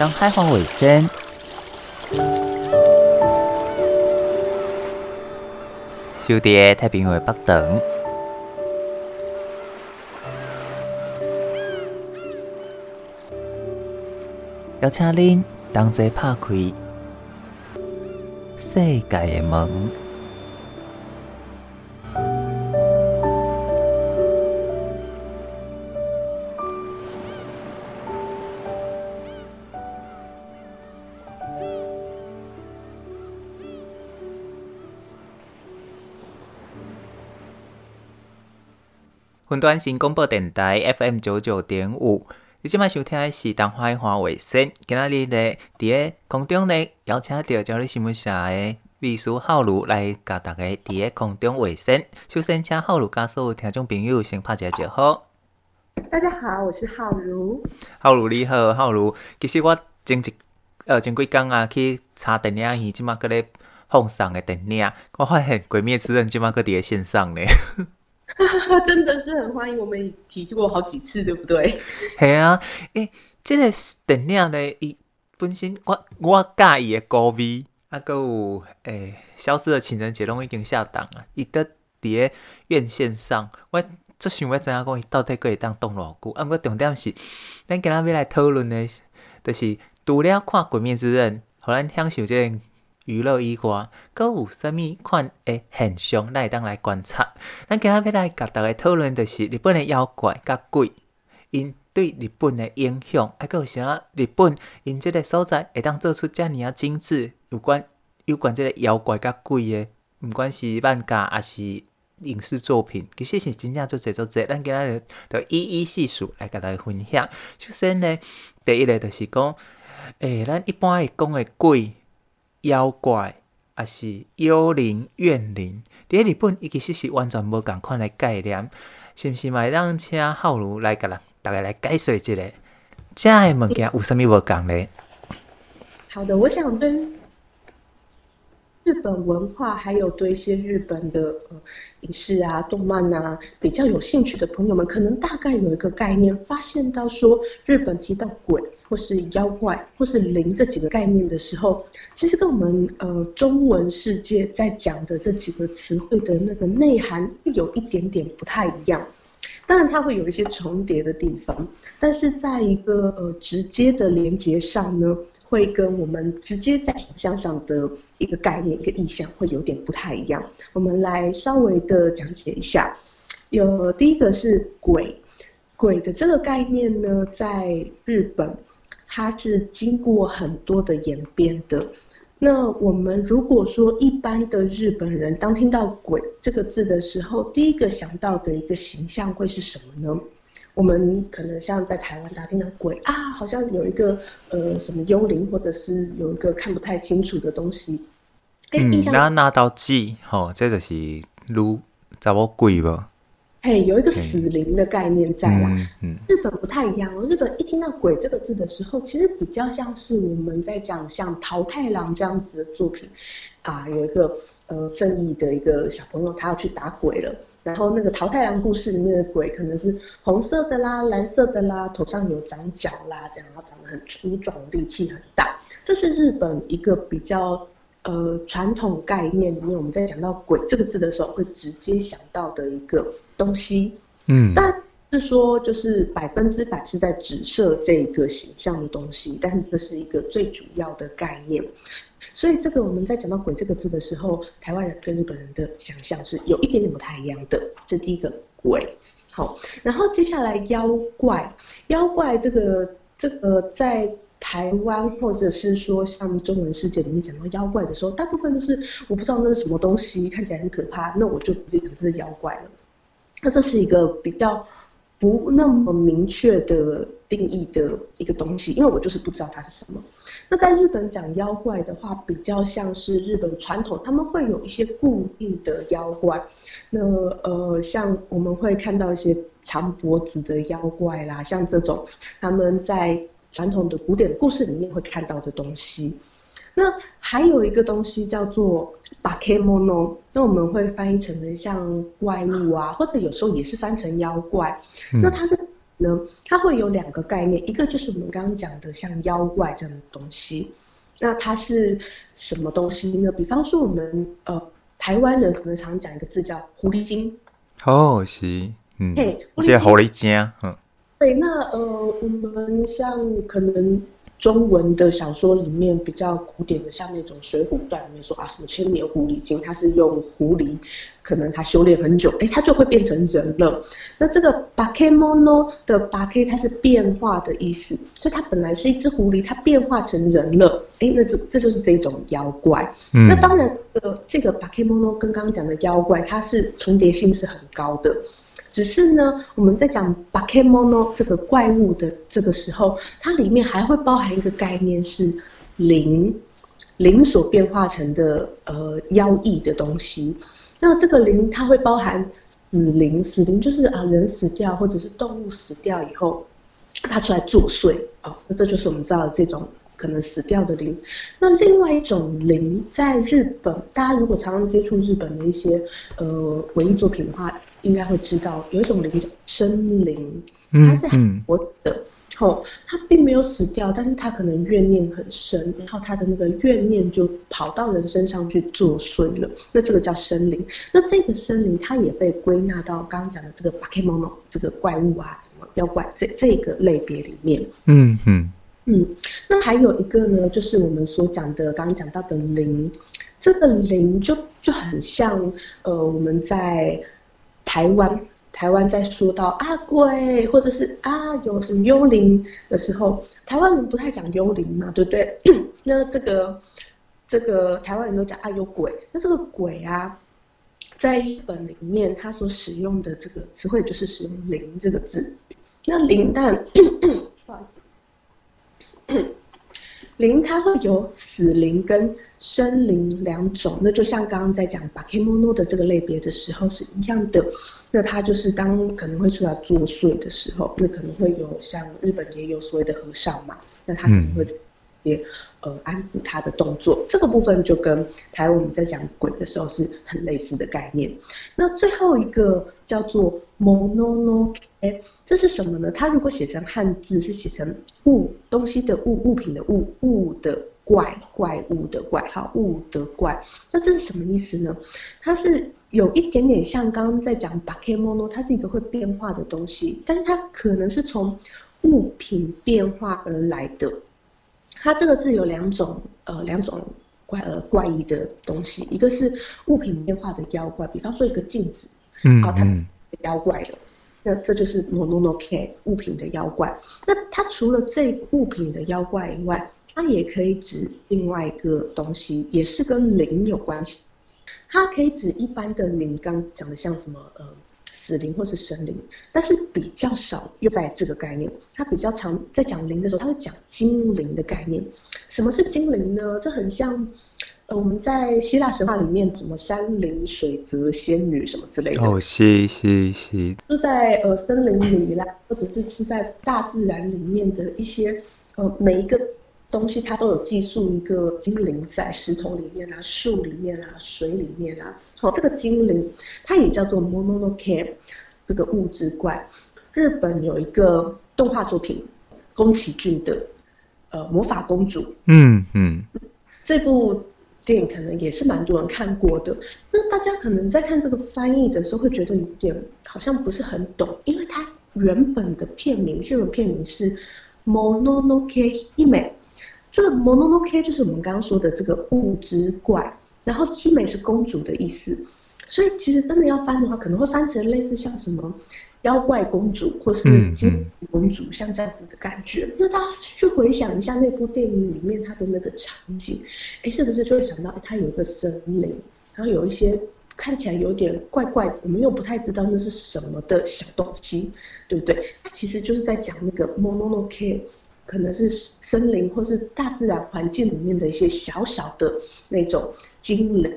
当海皇为先，小弟太平洋北等，邀请您同齐拍开世界的门。云端新广播电台 FM 九九点五，你即摆收听的是《东海花卫生》。今仔日咧，伫个空中咧，邀请到《朝日新闻社》的秘书浩如来甲大家伫个空中卫生。首先，请浩如甲所有听众朋友先拍一下招呼。大家好，我是浩如。浩如你好，浩如。其实我前一呃前几工啊去查电影院，即摆搁咧放送的电影，我发现《鬼灭之刃》即摆搁伫个线上咧。真的是很欢迎，我们提过好几次，对不对？系啊，诶、欸，这个电影呢，伊本身我我介意的歌味，啊，搁有诶、消失的情人节拢已经下档啊，伊得伫个院线上，我最想要知影讲伊到底可以当动偌久？啊，毋过重点是，咱今仔要来讨论的，就是除了看《鬼灭之刃》，互咱享受这个。娱乐以外，阁有啥物款诶现象，咱会当来观察。咱今仔要来甲大家讨论，就是日本诶妖怪甲鬼，因对日本诶影响，还阁有啥日本因即个所在会当做出遮尔啊精致有关有关即个妖怪甲鬼诶，毋管是漫画还是影视作品，其实是真正做侪做侪。咱今仔着一一细数来甲大家分享。首先呢，第一个就是讲，诶、咱一般会讲诶鬼。妖怪，还是幽灵、怨灵，伫日本伊其实是完全无共款诶概念，是毋是？嘛，让请浩如来甲咱大家来解说一下，遮诶物件有啥物无共咧？好的，我想对日本文化，还有对一些日本的呃影视啊、动漫啊比较有兴趣的朋友们，可能大概有一个概念，发现到说日本提到鬼。或是妖怪，或是灵这几个概念的时候，其实跟我们呃中文世界在讲的这几个词汇的那个内涵会有一点点不太一样。当然，它会有一些重叠的地方，但是在一个呃直接的连接上呢，会跟我们直接在想象上的一个概念、一个意象会有点不太一样。我们来稍微的讲解一下。有第一个是鬼，鬼的这个概念呢，在日本。它是经过很多的演变的。那我们如果说一般的日本人，当听到“鬼”这个字的时候，第一个想到的一个形象会是什么呢？我们可能像在台湾，大家听到“鬼”啊，好像有一个呃什么幽灵，或者是有一个看不太清楚的东西。嗯，那那道记，吼，这个是如查某鬼吧？嘿，有一个死灵的概念在啦。嗯，嗯，日本不太一样哦。日本一听到“鬼”这个字的时候，其实比较像是我们在讲像桃太郎这样子的作品啊，有一个呃正义的一个小朋友，他要去打鬼了。然后那个桃太郎故事里面的鬼可能是红色的啦、蓝色的啦，头上有长角啦，这样，然后长得很粗壮，力气很大。这是日本一个比较呃传统概念里面，我们在讲到“鬼”这个字的时候，会直接想到的一个。东西，嗯，但是说就是百分之百是在指涉这个形象的东西，但是这是一个最主要的概念。所以这个我们在讲到“鬼”这个字的时候，台湾人跟日本人的想象是有一点点不太一样的。这是第一个“鬼”，好，然后接下来“妖怪”，妖怪这个这个在台湾或者是说像中文世界里面讲到妖怪的时候，大部分都是我不知道那是什么东西，看起来很可怕，那我就直接讲这是妖怪了。那这是一个比较不那么明确的定义的一个东西，因为我就是不知道它是什么。那在日本讲妖怪的话，比较像是日本传统，他们会有一些固定的妖怪。那呃，像我们会看到一些长脖子的妖怪啦，像这种他们在传统的古典故事里面会看到的东西。那还有一个东西叫做 bakemono，，那我们会翻译成为像怪物啊，或者有时候也是翻成妖怪。嗯、那它是呢，它会有两个概念，一个就是我们刚刚讲的像妖怪这样的东西，那它是什么东西呢？比方说我们呃台湾人可能常讲一个字叫狐狸精。哦，是，嗯，这狐狸精，嗯，对，那呃我们像可能。中文的小说里面比较古典的，像那种《水浒传》里面说啊，什么千年狐狸精，它是用狐狸，可能它修炼很久，哎，它就会变成人了。那这个 bakemono 的 bake 它是变化的意思，所以它本来是一只狐狸，它变化成人了，哎，那这这就是这种妖怪。嗯、那当然，呃，这个 bakemono 跟刚刚讲的妖怪，它是重叠性是很高的。只是呢，我们在讲 Bakemono 这个怪物的这个时候，它里面还会包含一个概念是灵，灵所变化成的呃妖异的东西。那这个灵它会包含死灵，死灵就是啊人死掉或者是动物死掉以后，它出来作祟啊、哦，那这就是我们知道的这种可能死掉的灵。那另外一种灵，在日本，大家如果常常接触日本的一些呃文艺作品的话。应该会知道有一种灵叫生灵，它是活的，后、它并没有死掉，但是它可能怨念很深，然后它的那个怨念就跑到人身上去作祟了，那这个叫生灵。那这个生灵它也被归纳到刚刚讲的这个 Bakemono 这个怪物啊，什么妖怪这这个类别里面。嗯嗯嗯。那还有一个呢，就是我们所讲的刚刚讲到的灵，这个灵就就很像呃我们在。台湾，台湾在说到啊鬼，或者是啊有什么幽灵的时候，台湾人不太讲幽灵嘛，对不对？那这个这个台湾人都讲啊有鬼，那这个鬼啊，在日本里面，他所使用的这个词汇就是使用灵这个字。那灵，但 不好意思，灵它会有死灵跟生灵两种，那就像刚刚在讲 Bakemono 的这个类别的时候是一样的。那它就是当可能会出来作祟的时候，那可能会有像日本也有所谓的和尚嘛，那他可能会也呃安抚他的动作。这个部分就跟台湾我们在讲鬼的时候是很类似的概念。那最后一个叫做 mononoke，这是什么呢？它如果写成汉字是写成物东西的物物品的物物的。怪怪物的怪，哈，物的怪，那这是什么意思呢？它是有一点点像刚刚在讲 Bakemono，它是一个会变化的东西，但是它可能是从物品变化而来的。它这个字有两种，呃，两种怪呃怪异的东西，一个是物品变化的妖怪，比方说一个镜子，嗯，好，它妖怪了，那这就是 mononoke 物品的妖怪。那它除了这物品的妖怪以外，它也可以指另外一个东西，也是跟灵有关系。它可以指一般的灵，刚讲的像什么呃死灵或是生灵，但是比较少用在这个概念。它比较常在讲灵的时候，它会讲精灵的概念。什么是精灵呢？这很像呃我们在希腊神话里面，什么山林、水泽、仙女什么之类的。哦，是是是。住在呃森林里啦，或者是住在大自然里面的一些呃每一个。东西它都有寄宿一个精灵在石头里面啊、树里面啊、水里面啊。哦，这个精灵它也叫做 Mononoke，这个物质怪。日本有一个动画作品，宫崎骏的呃魔法公主。嗯嗯。这部电影可能也是蛮多人看过的。那大家可能在看这个翻译的时候会觉得有点好像不是很懂，因为它原本的片名日文片名是 Mononoke Hime。这个 Mononoke 就是我们刚刚说的这个物质怪，然后希美是公主的意思，所以其实真的要翻的话，可能会翻成类似像什么妖怪公主或是精灵公主，像这样子的感觉。那大家去回想一下那部电影里面它的那个场景，哎，是不是就会想到它有一个森林，然后有一些看起来有点怪怪的，我们又不太知道那是什么的小东西，对不对？它其实就是在讲那个 Mononoke。可能是森林或是大自然环境里面的一些小小的那种精灵，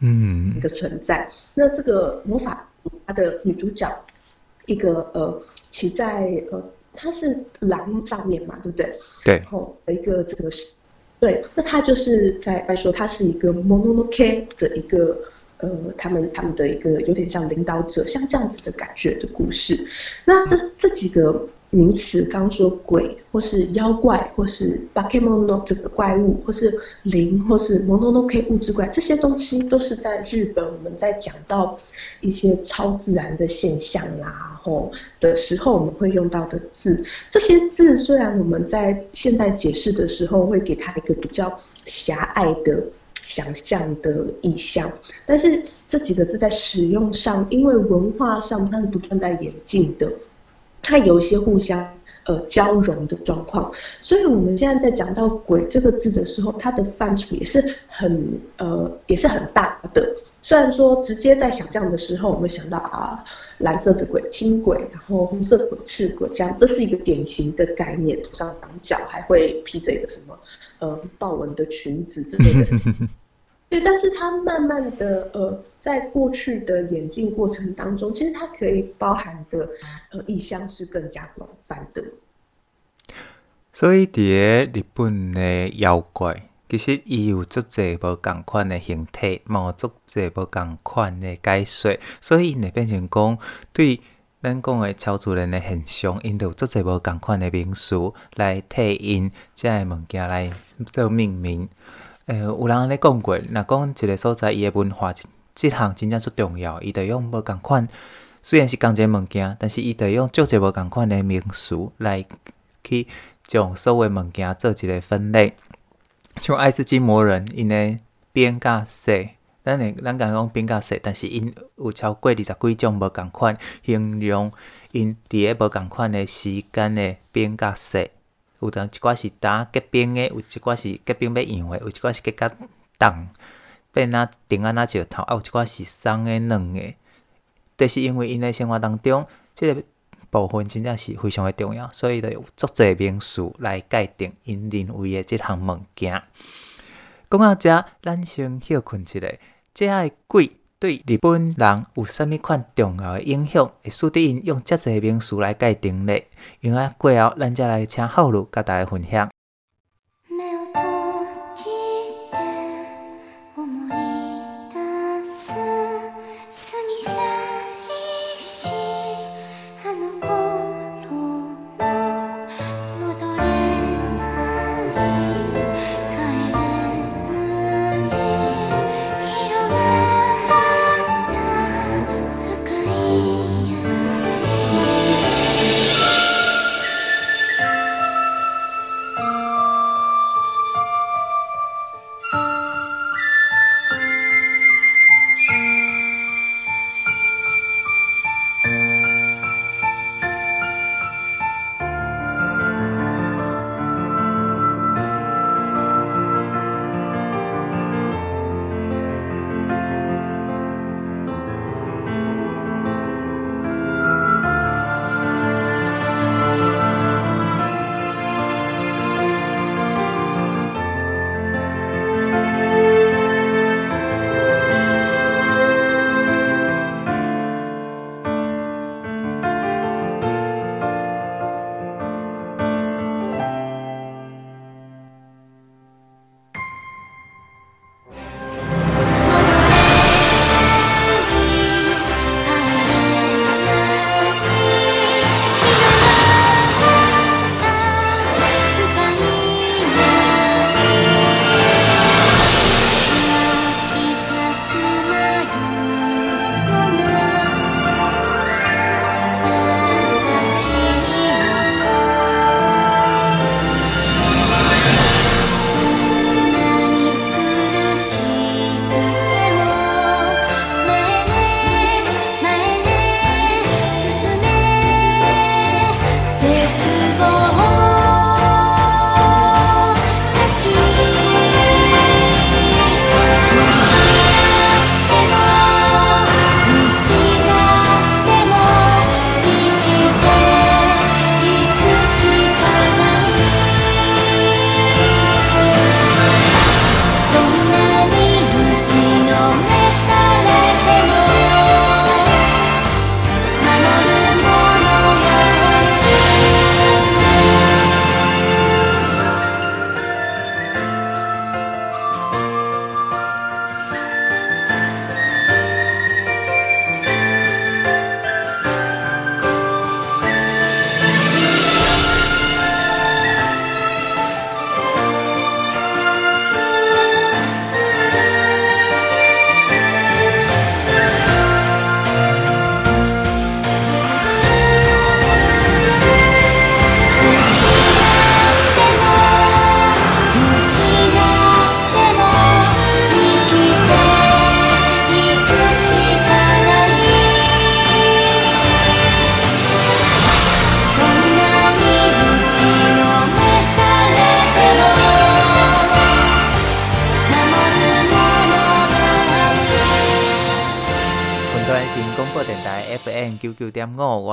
嗯，一个存在。那这个魔法它的女主角，一个呃骑在呃它是狼上面嘛，对不对？对。然后一个这个是，对，那它就是在来说它是一个 mononoke 的一个呃，他们他们的一个有点像领导者，像这样子的感觉的故事。那这这几个名词，刚刚说鬼，或是妖怪，或是バケモノ这个怪物，或是灵，或是モノノケ物质怪，这些东西都是在日本我们在讲到一些超自然的现象啦，然后的时候我们会用到的字。这些字虽然我们在现在解释的时候会给它一个比较狭隘的。想象的意象，但是这几个字在使用上，因为文化上它是不断在演进的， 它有一些互相呃交融的状况，所以我们现在在讲到“鬼”这个字的时候，它的范畴也是很呃也是很大的。虽然说直接在想象的时候，我们想到啊蓝色的鬼、青鬼，然后红色的鬼、赤鬼，这样这是一个典型的概念，头上长角，还会披着一个什么。呃，豹纹的裙子之类的，对，但是它慢慢的，呃，在过去的演进过程当中，其实它可以包含的，呃，意象是更加广泛的。所以，伫个日本的妖怪，其实伊有足侪无共款的形体，嘛有足侪无共款的解说，所以因会变成讲对。咱讲的超自然的现象，因着有足侪无共款的名词来替因遮个物件来做命名。诶、呃，有人安尼讲过，若讲一个所在伊的文化，即项真正足重要，伊着用无共款，虽然是共一个物件，但是伊着用足侪无共款诶名词来去将所有物件做一个分类。像爱斯基摩人，因诶边甲说。咱诶，咱讲讲变较细，但是因有超过二十几种无共款形容因伫个无共款诶时间诶变较细。有当一寡是打结冰诶，有一寡是结冰要融诶，有一寡是结较冻变啊顶啊那石头，啊有一寡是松诶软诶。着是因为因诶生活当中，即、这个部分真正是非常诶重要，所以著有足侪名词来界定因认为诶即项物件。讲到遮，咱先休困一下。这个鬼对日本人有啥物款重要的影响？会使得因用遮济名词来界定咧。因为过后，咱再来请浩鲁甲大家分享。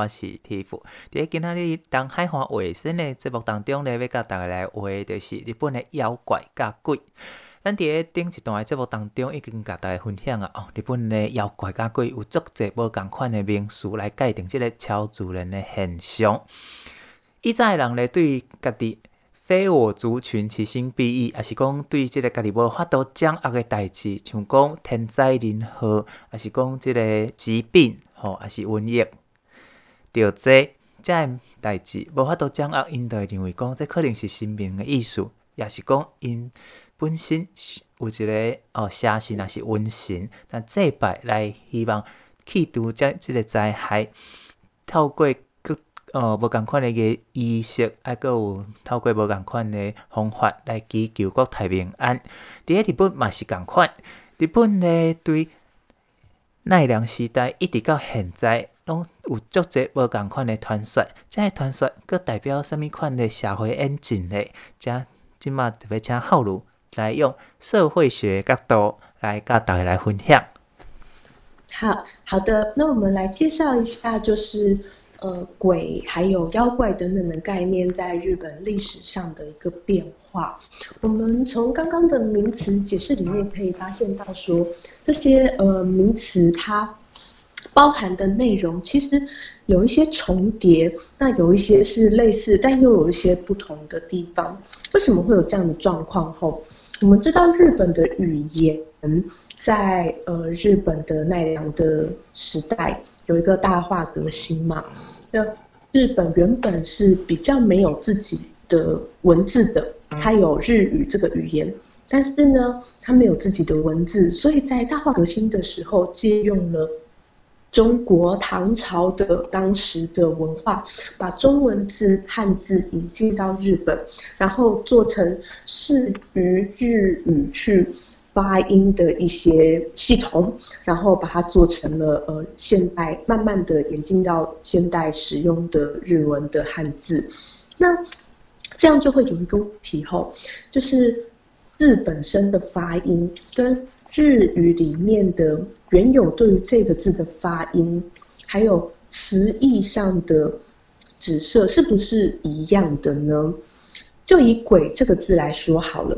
是 Tiff。在今仔日东海岸卫星的节目当中咧，要甲大家来话就是日本的妖怪甲鬼。咱伫个顶一段的节目当中，已经甲大家分享啊，哦，日本的妖怪甲鬼有足侪无共款的名词来界定即个超自然的现象。以前人咧对家己。非我族群，其心必异，也是讲对即个家己无法度掌握诶代志，像讲天灾人祸，也是讲即个疾病，吼，也是瘟疫，着灾，遮代志无法度掌握，因就会认为讲，这可能是神明诶意思，也是讲因本身有一个哦，邪神也是瘟神，但祭拜来希望去除遮即个灾害，透过。哦，无共款诶个仪式，还阁有透过无共款诶方法来祈求国泰民安。伫个日本嘛是共款，日本咧对奈良时代一直到现在，拢有足侪无共款诶传说。这个传说阁代表啥物款诶社会演进呢？遮即马特别请浩如来用社会学角度来甲大家来分享。好好的，那我们来介绍一下，就是。呃，鬼还有妖怪等等的概念，在日本历史上的一个变化。我们从刚刚的名词解释里面可以发现到，说这些呃名词它包含的内容其实有一些重叠，那有一些是类似，但又有一些不同的地方。为什么会有这样的状况？后我们知道日本的语言在呃日本的奈良的时代有一个大化革新嘛。那日本原本是比较没有自己的文字的，它有日语这个语言，但是呢，它没有自己的文字，所以在大化革新的时候，借用了中国唐朝的当时的文化，把中文字汉字引进到日本，然后做成适于日语去。发音的一些系统，然后把它做成了呃现代，慢慢的引进到现代使用的日文的汉字。那这样就会有一个问题吼，就是字本身的发音跟日语里面的原有对于这个字的发音，还有词义上的指涉是不是一样的呢？就以“鬼”这个字来说好了，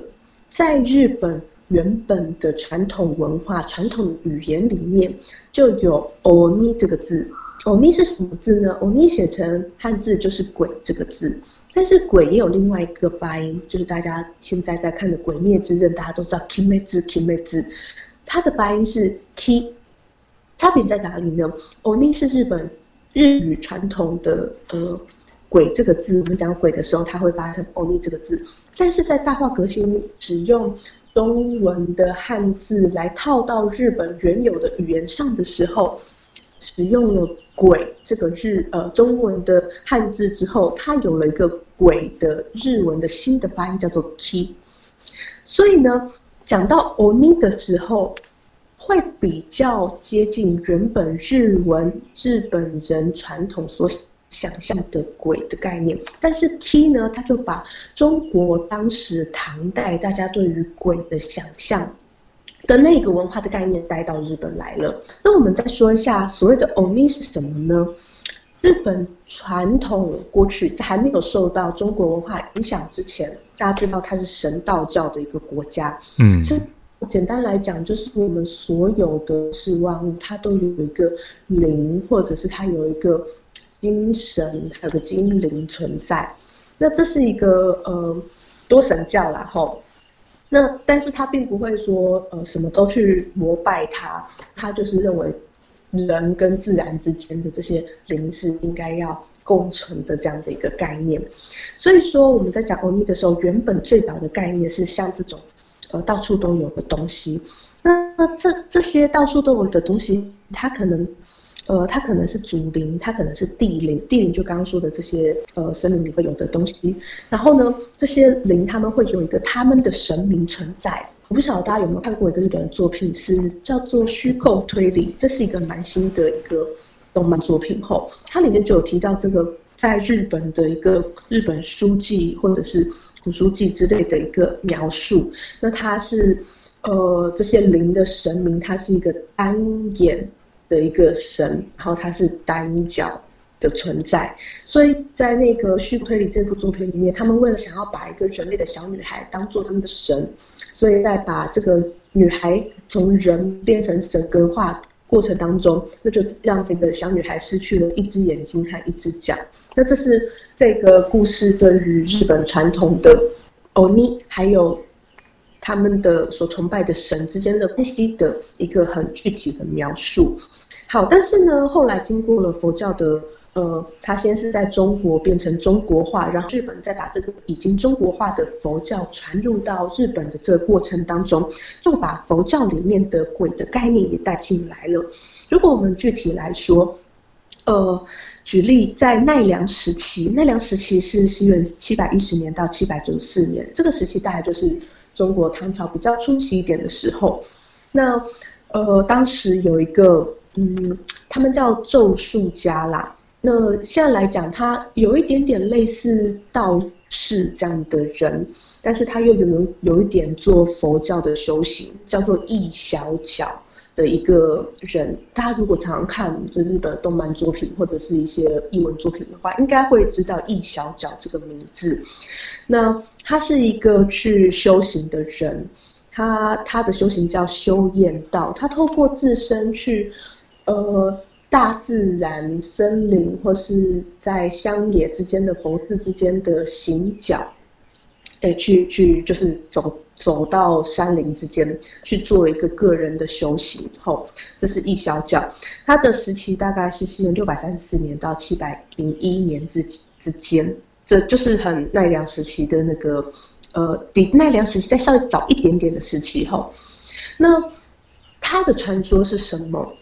在日本。原本的传统文化、传统语言里面就有“欧尼”这个字。“欧尼”是什么字呢？“欧尼”写成汉字就是“鬼”这个字。但是“鬼”也有另外一个发音，就是大家现在在看的《鬼灭之刃》，大家都知道 “kimetsu kimetsu”，它的发音是 “ki”。差别在哪里呢？“欧尼”是日本日语传统的呃“鬼”这个字，我们讲“鬼”的时候，它会发成“欧尼”这个字。但是在大化革新使用中文的汉字来套到日本原有的语言上的时候，使用了“鬼”这个日呃中文的汉字之后，它有了一个“鬼”的日文的新的发音，叫做 “ki”。所以呢，讲到 “oni” 的时候，会比较接近原本日文日本人传统所想象的鬼的概念，但是 Ki 呢，他就把中国当时唐代大家对于鬼的想象的那个文化的概念带到日本来了。那我们再说一下所谓的 Oni 是什么呢？日本传统过去在还没有受到中国文化影响之前，大家知道它是神道教的一个国家。嗯，简单来讲，就是我们所有的事万物，它都有一个灵，或者是它有一个。精神还有个精灵存在，那这是一个呃多神教啦吼。那但是他并不会说呃什么都去膜拜他，他就是认为人跟自然之间的这些灵是应该要共存的这样的一个概念。所以说我们在讲欧尼的时候，原本最早的概念是像这种呃到处都有的东西。那这这些到处都有的东西，它可能。呃，它可能是祖灵，它可能是地灵，地灵就刚刚说的这些呃森林里会有的东西。然后呢，这些灵他们会有一个他们的神明存在。我不晓得大家有没有看过一个日本的作品，是叫做虚构推理，这是一个蛮新的一个动漫作品。后它里面就有提到这个在日本的一个日本书记或者是古书记之类的一个描述。那它是呃这些灵的神明，它是一个单眼。的一个神，然后它是单脚的存在，所以在那个虚构推理这部作品里面，他们为了想要把一个人类的小女孩当做他们的神，所以在把这个女孩从人变成神格化过程当中，那就让这个小女孩失去了一只眼睛和一只脚。那这是这个故事对于日本传统的欧尼还有他们的所崇拜的神之间的关系的一个很具体的描述。好，但是呢，后来经过了佛教的。呃，他先是在中国变成中国化，然后日本再把这个已经中国化的佛教传入到日本的这个过程当中，就把佛教里面的鬼的概念也带进来了。如果我们具体来说，呃，举例在奈良时期，奈良时期是西元七百一十年到七百九十四年，这个时期大概就是中国唐朝比较初期一点的时候。那呃，当时有一个嗯，他们叫咒术家啦。那现在来讲，他有一点点类似道士这样的人，但是他又有有一点做佛教的修行，叫做易小角的一个人。大家如果常常看就日本动漫作品或者是一些译文作品的话，应该会知道易小角这个名字。那他是一个去修行的人，他他的修行叫修验道，他透过自身去，呃。大自然、森林或是在乡野之间的佛寺之间的行脚，哎，去去就是走走到山林之间去做一个个人的修行。后，这是一小角，它的时期大概是西元六百三十四年到七百零一年之之间，这就是很奈良时期的那个呃，比奈良时期再稍微早一点点的时期。后，那他的传说是什么？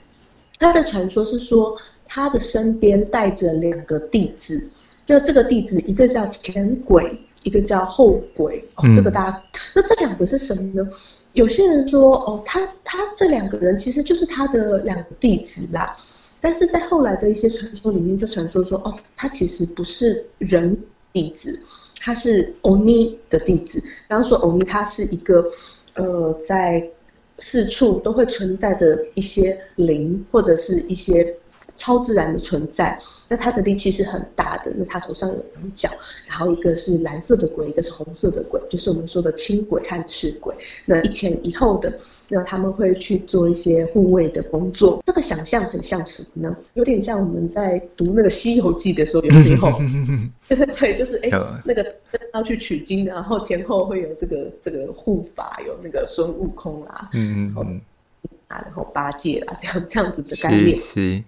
他的传说是说，他的身边带着两个弟子，就这个弟子，一个叫前鬼，一个叫后鬼。哦，这个大家，那这两个是什么呢？有些人说，哦，他他这两个人其实就是他的两个弟子啦。但是在后来的一些传说里面，就传说说，哦，他其实不是人弟子，他是欧尼的弟子。然后说欧尼，他是一个，呃，在。四处都会存在的一些灵，或者是一些超自然的存在。那它的力气是很大的。那它头上有两角，然后一个是蓝色的鬼，一个是红色的鬼，就是我们说的青鬼和赤鬼。那一前一后的，那他们会去做一些护卫的工作。这个想象很像什么呢？有点像我们在读那个《西游记》的时候，有时候，对，就是哎，那个要去取经，然后前后会有这个这个护法，有那个孙悟空啊，嗯嗯啊，然后八戒啊，这样这样子的概念。是。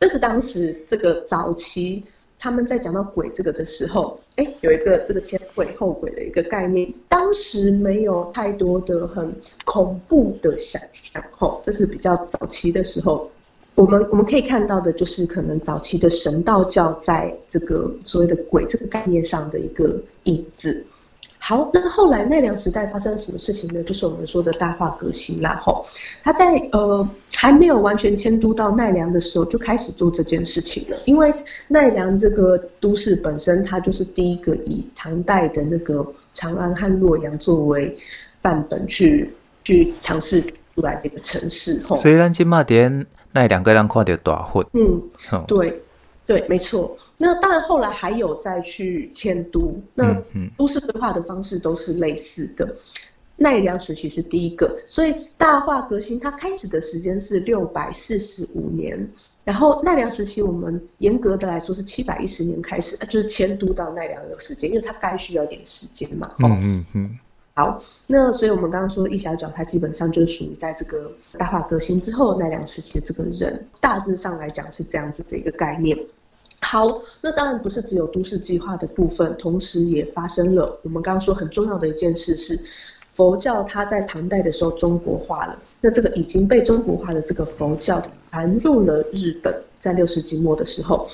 这是当时这个早期他们在讲到鬼这个的时候，哎，有一个这个前鬼后鬼的一个概念。当时没有太多的很恐怖的想象，吼，这是比较早期的时候。我们我们可以看到的就是可能早期的神道教在这个所谓的鬼这个概念上的一个影子。好，那后来奈良时代发生了什么事情呢？就是我们说的大化革新啦。吼，他在呃还没有完全迁都到奈良的时候，就开始做这件事情了。因为奈良这个都市本身，它就是第一个以唐代的那个长安和洛阳作为范本去去尝试出来的一个城市。吼，虽然金马点奈良个人看到大火，嗯，对。对，没错。那当然，后来还有再去迁都，那都市规划的方式都是类似的。奈良时期是第一个，所以大化革新它开始的时间是六百四十五年，然后奈良时期我们严格的来说是七百一十年开始，就是迁都到奈良的时间，因为它该需要一点时间嘛。嗯嗯嗯。好，那所以我们刚刚说一小角，它基本上就属于在这个大化革新之后奈良时期的这个人，大致上来讲是这样子的一个概念。好，那当然不是只有都市计划的部分，同时也发生了我们刚刚说很重要的一件事是，佛教它在唐代的时候中国化了。那这个已经被中国化的这个佛教传入了日本，在六世纪末的时候，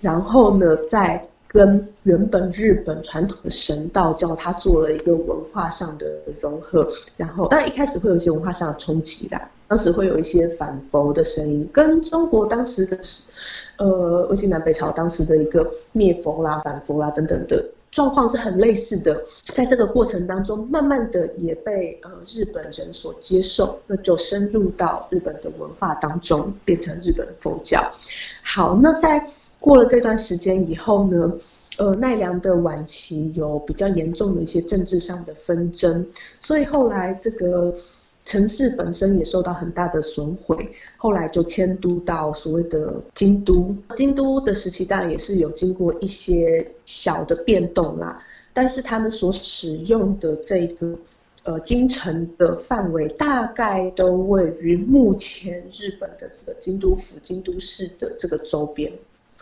然后呢，在跟原本日本传统的神道教它做了一个文化上的融合，然后当然一开始会有一些文化上的冲击啦，当时会有一些反佛的声音，跟中国当时的。呃，魏晋南北朝当时的一个灭佛啦、反佛啦等等的状况是很类似的，在这个过程当中，慢慢的也被呃日本人所接受，那就深入到日本的文化当中，变成日本佛教。好，那在过了这段时间以后呢，呃，奈良的晚期有比较严重的一些政治上的纷争，所以后来这个。城市本身也受到很大的损毁，后来就迁都到所谓的京都。京都的时期当然也是有经过一些小的变动啦，但是他们所使用的这个呃京城的范围，大概都位于目前日本的这个京都府、京都市的这个周边。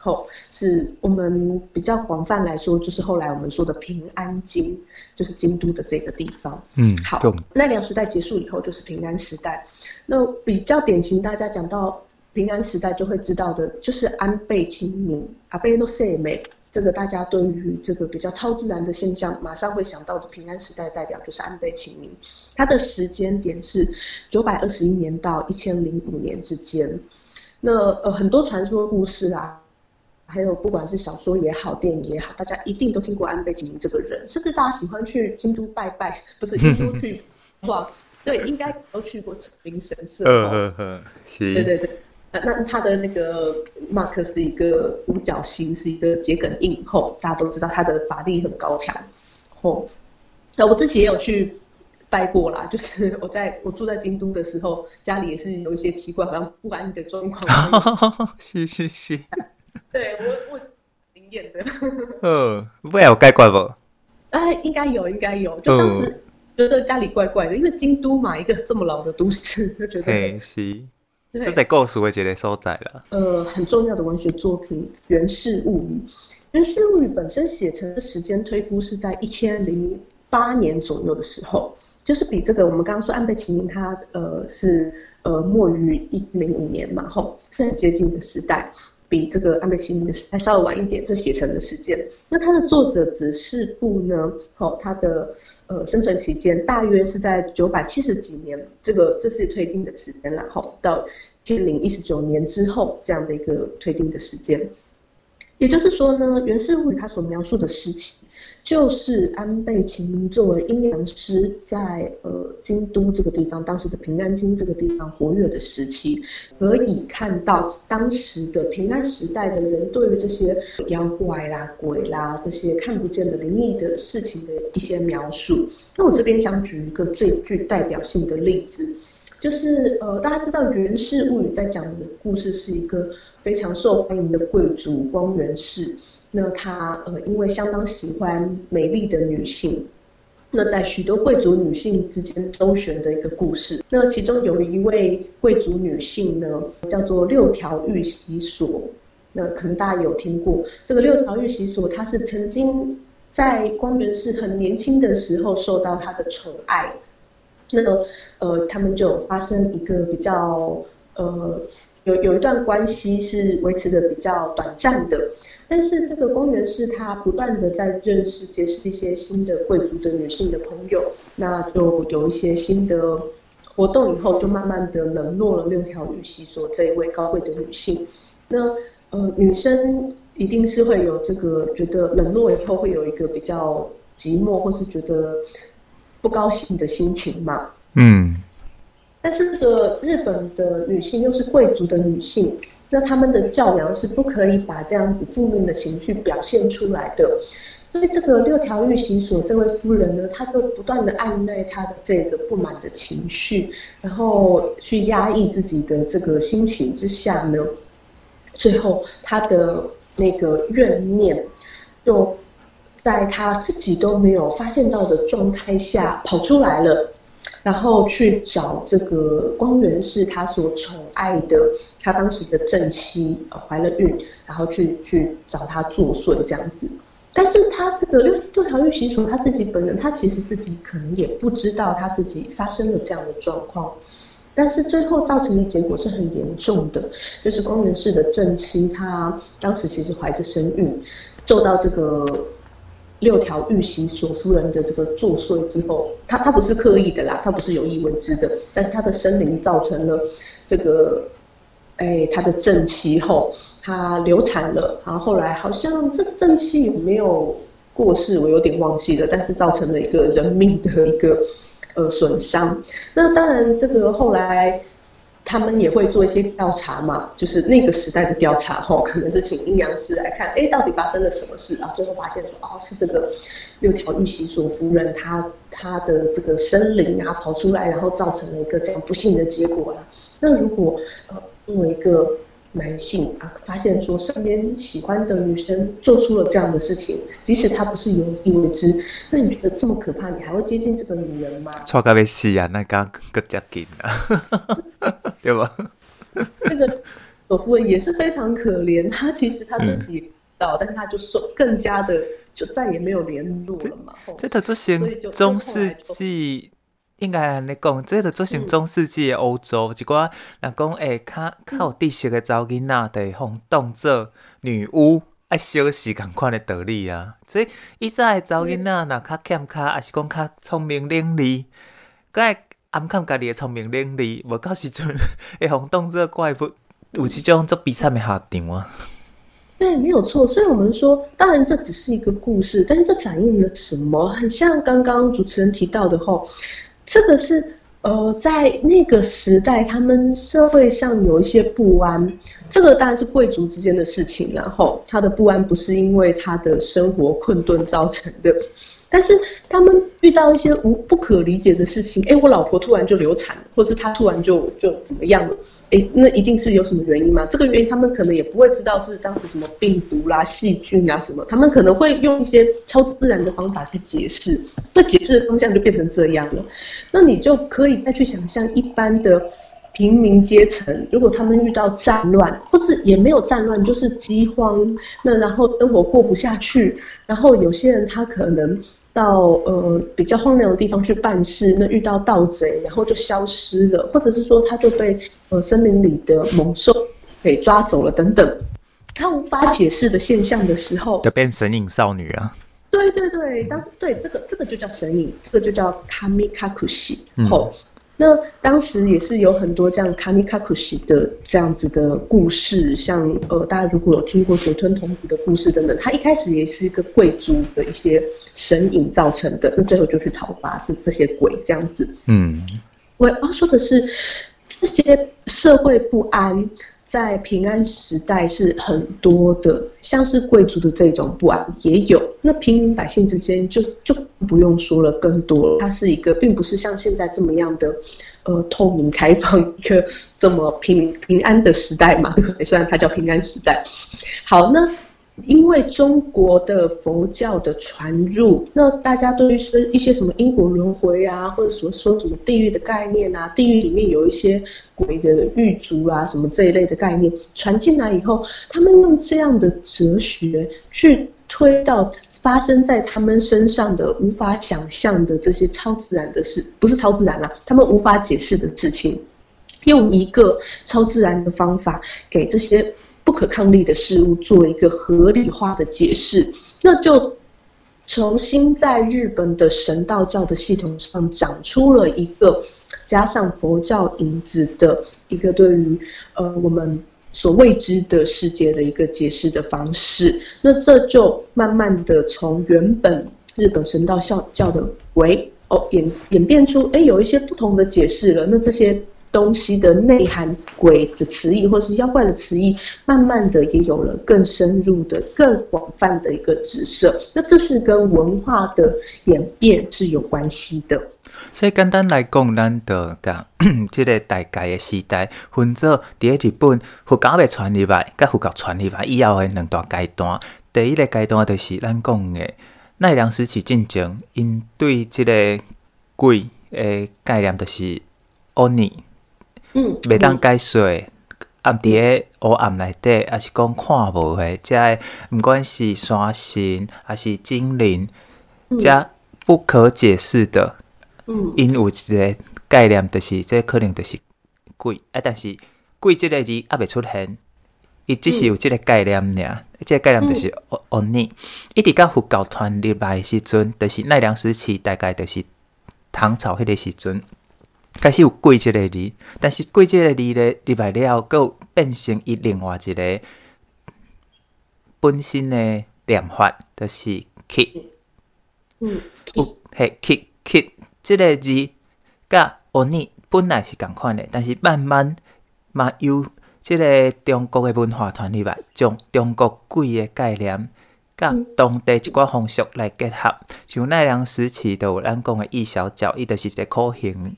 后是我们比较广泛来说，就是后来我们说的平安京，就是京都的这个地方。嗯，好，奈良时代结束以后就是平安时代。那比较典型，大家讲到平安时代就会知道的，就是安倍晴明，安倍诺塞美。这个大家对于这个比较超自然的现象，马上会想到的平安时代代表就是安倍晴明。它的时间点是九百二十一年到一千零五年之间。那呃，很多传说故事啊。还有，不管是小说也好，电影也好，大家一定都听过安倍晴明这个人，甚至大家喜欢去京都拜拜，不是京都 去哇？对，应该都去过成名神社。嗯嗯嗯，是。对对对，那那他的那个 mark 是一个五角星，是一个桔梗印。后大家都知道他的法力很高强。后，那我自己也有去拜过啦，就是我在我住在京都的时候，家里也是有一些奇怪，好像不安的状况。是是是。对我我灵验的，嗯，不有怪怪不？哎、呃，应该有，应该有。就当时觉得家里怪怪的，因为京都嘛，一个这么老的都市，就觉得。嘿，是。这在故事的一个所在了。呃，很重要的文学作品《源氏物语》，《源氏物语》本身写成的时间推估是在一千零八年左右的时候，就是比这个我们刚刚说安倍晴明他呃是呃末于一零五年嘛，后是很接近的时代。比这个安倍晴明的时代稍微晚一点，这写成的时间。那他的作者指示部呢？哦，他的呃生存期间大约是在九百七十几年，这个这是推定的时间，然后到一千零一十九年之后这样的一个推定的时间。也就是说呢，《源氏物语》他所描述的时期，就是安倍晴明作为阴阳师在呃京都这个地方，当时的平安京这个地方活跃的时期，可以看到当时的平安时代的人对于这些妖怪啦、鬼啦这些看不见的灵异的事情的一些描述。那我这边想举一个最具代表性的例子。就是呃，大家知道《源氏物语》在讲的故事是一个非常受欢迎的贵族光源氏。那他呃，因为相当喜欢美丽的女性，那在许多贵族女性之间周旋的一个故事。那其中有一位贵族女性呢，叫做六条御息所。那可能大家有听过这个六条御息所，她是曾经在光源氏很年轻的时候受到他的宠爱。那个呃，他们就发生一个比较呃，有有一段关系是维持的比较短暂的，但是这个公园是他不断的在认识结识一些新的贵族的女性的朋友，那就有一些新的活动以后，就慢慢的冷落了六条御息所这一位高贵的女性。那呃，女生一定是会有这个觉得冷落以后会有一个比较寂寞，或是觉得。不高兴的心情嘛，嗯，但是这个日本的女性又是贵族的女性，那他们的教养是不可以把这样子负面的情绪表现出来的，所以这个六条御息所这位夫人呢，她就不断的按捺她的这个不满的情绪，然后去压抑自己的这个心情之下呢，最后她的那个怨念就。在他自己都没有发现到的状态下跑出来了，然后去找这个光源氏他所宠爱的他当时的正妻怀了孕，然后去去找他作祟这样子。但是他这个六六条御息所他自己本人，他其实自己可能也不知道他自己发生了这样的状况，但是最后造成的结果是很严重的，就是光源氏的正妻她当时其实怀着身孕，受到这个。六条玉玺所夫人的这个作祟之后，他他不是刻意的啦，他不是有意为之的，但是他的生灵造成了这个，哎，他的正妻后，他流产了，然后后来好像这正妻有没有过世，我有点忘记了，但是造成了一个人命的一个呃损伤。那当然，这个后来他们也会做一些调查嘛，就是那个时代的调查吼，可能是请阴阳师来看，哎，到底发生了什么事啊？最后发现说，哦，是这个六条玉玺所夫人，她她的这个生灵啊跑出来，然后造成了一个这样不幸的结果啊。那如果呃作为一个男性啊，发现说身边喜欢的女生做出了这样的事情，即使他不是有意为之，那你觉得这么可怕，你还会接近这个女人吗？错个要死啊！那刚更加紧啊，对吧？这个索夫人也是非常可怜，他其实他自己知道，嗯、但是他就说更加的就再也没有联络了嘛。这个这些中世纪。应该安尼讲，这个做成中世纪的欧洲，嗯、一寡人讲诶，较较有知识的查某囡仔，得互当做女巫，爱小时共款的道理啊。所以以前的查某囡仔，若较欠卡，也是讲较聪明伶俐，佮爱暗藏家己的聪明伶俐，无到时阵会互当做怪物，有这种做悲惨的下场啊。对，没有错。所以我们说，当然这只是一个故事，但是这反映了什么？很像刚刚主持人提到的吼。这个是呃，在那个时代，他们社会上有一些不安。这个当然是贵族之间的事情，然后他的不安不是因为他的生活困顿造成的。但是他们遇到一些无不可理解的事情，哎，我老婆突然就流产了，或是他突然就就怎么样了？哎，那一定是有什么原因吗？这个原因他们可能也不会知道是当时什么病毒啦、细菌啊什么，他们可能会用一些超自然的方法去解释，这解释的方向就变成这样了。那你就可以再去想象一般的平民阶层，如果他们遇到战乱，或是也没有战乱，就是饥荒，那然后生活过不下去，然后有些人他可能。到呃比较荒凉的地方去办事，那遇到盗贼，然后就消失了，或者是说他就被呃森林里的猛兽给抓走了等等，他无法解释的现象的时候，就变神隐少女啊。对对对，当时对这个这个就叫神隐，这个就叫卡米卡库西。后、嗯。那当时也是有很多这样卡米卡库西的这样子的故事，像呃，大家如果有听过酒吞童子的故事等等，他一开始也是一个贵族的一些神隐造成的，那最后就去讨伐这这些鬼这样子。嗯，我要说的是，这些社会不安。在平安时代是很多的，像是贵族的这种不安也有，那平民百姓之间就就不用说了，更多了。它是一个，并不是像现在这么样的，呃，透明开放一个这么平平安的时代嘛，对不对？虽然它叫平安时代。好，那。因为中国的佛教的传入，那大家对于说一些什么因果轮回啊，或者什么说什么地狱的概念啊，地狱里面有一些鬼的狱卒啊，什么这一类的概念传进来以后，他们用这样的哲学去推到发生在他们身上的无法想象的这些超自然的事，不是超自然啦，他们无法解释的事情，用一个超自然的方法给这些。不可抗力的事物做一个合理化的解释，那就重新在日本的神道教的系统上长出了一个加上佛教影子的一个对于呃我们所未知的世界的一个解释的方式。那这就慢慢的从原本日本神道教教的为哦演演变出哎有一些不同的解释了。那这些。东西的内涵，鬼的词义，或是妖怪的词义，慢慢的也有了更深入的、更广泛的一个指涉。那这是跟文化的演变是有关系的。所以简单来讲，咱就讲 这个大概的时代，分做第一日本佛教的传入来，甲佛教传入来以后的两大阶段。第一个阶段就是咱讲的奈良时期进前，因对这个鬼的概念就是奥尼。嗯，袂当解说，暗伫个黑暗内底，也是讲看无诶，遮毋管是山神还是精灵，遮不可解释的。嗯，因有一个概念，就是这可能就是鬼。啊，但是鬼即个字也未出现，伊只是有即个概念尔。这个概念就是奥奥尼。一直到佛教传入来时阵，就是奈良时期，大概就是唐朝迄个时阵。开始有“贵即个字，但是“贵即个字咧入来了后，佫变成伊另外一个本身的念法，就是嗯，有嘿 kit kit，这个字甲欧尼本来是共款的，但是慢慢嘛由即个中国的文化传入来，将中国鬼的概念甲当地一寡风俗来结合，像奈良时期就有咱讲的义小脚，伊就是一个苦行，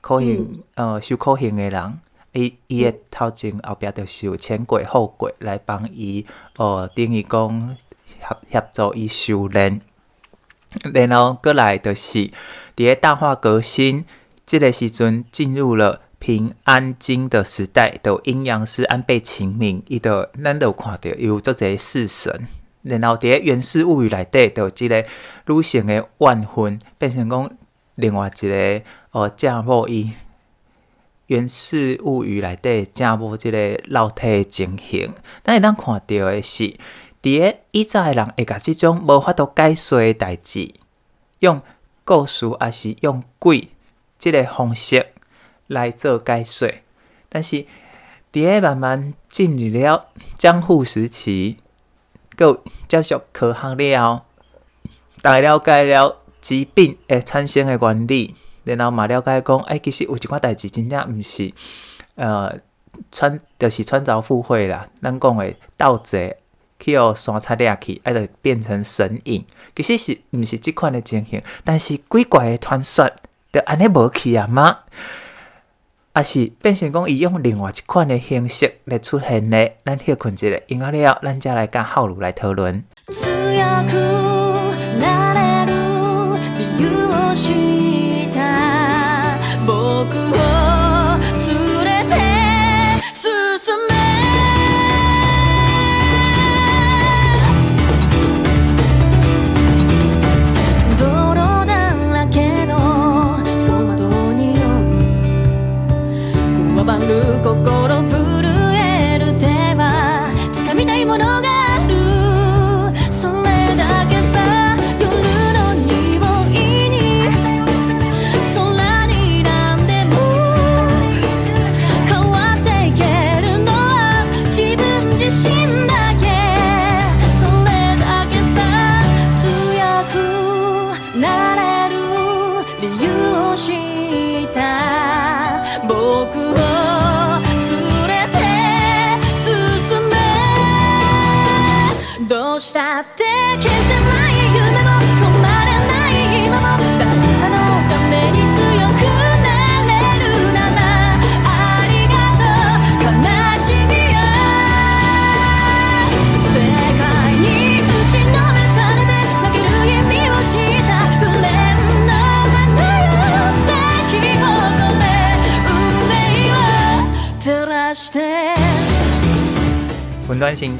苦行，呃，受可行的人。伊伊诶头前后壁着是有前鬼后鬼来帮伊，呃，等于讲协协助伊修炼。然后过来就是伫个大化革新，即个时阵进入了平安京的时代，都阴阳师安倍晴明，伊都咱都有看到有做者式神。然后伫个源氏物语内底，就有即个女性诶万婚变成讲另外一个哦，正某伊。源氏物语内底正无即个老体情形，咱会当看到的是，伫个以前的人会甲即种无法度解说的代志，用故事还是用鬼即个方式来做解说。但是伫个慢慢进入了江户时期，阁接受科学了后，大了解了疾病诶产生的原理。然后嘛了解讲，哎，其实有一寡代志真正毋是，呃，穿就是穿凿附会啦。咱讲诶盗贼去互山贼掠去，爱着变成神影，其实是毋是即款诶情形。但是鬼怪诶传说，着安尼无去啊吗？啊是变成讲伊用另外一款诶形式来出现咧。咱休困一下，音乐了，咱再来甲浩鲁来讨论。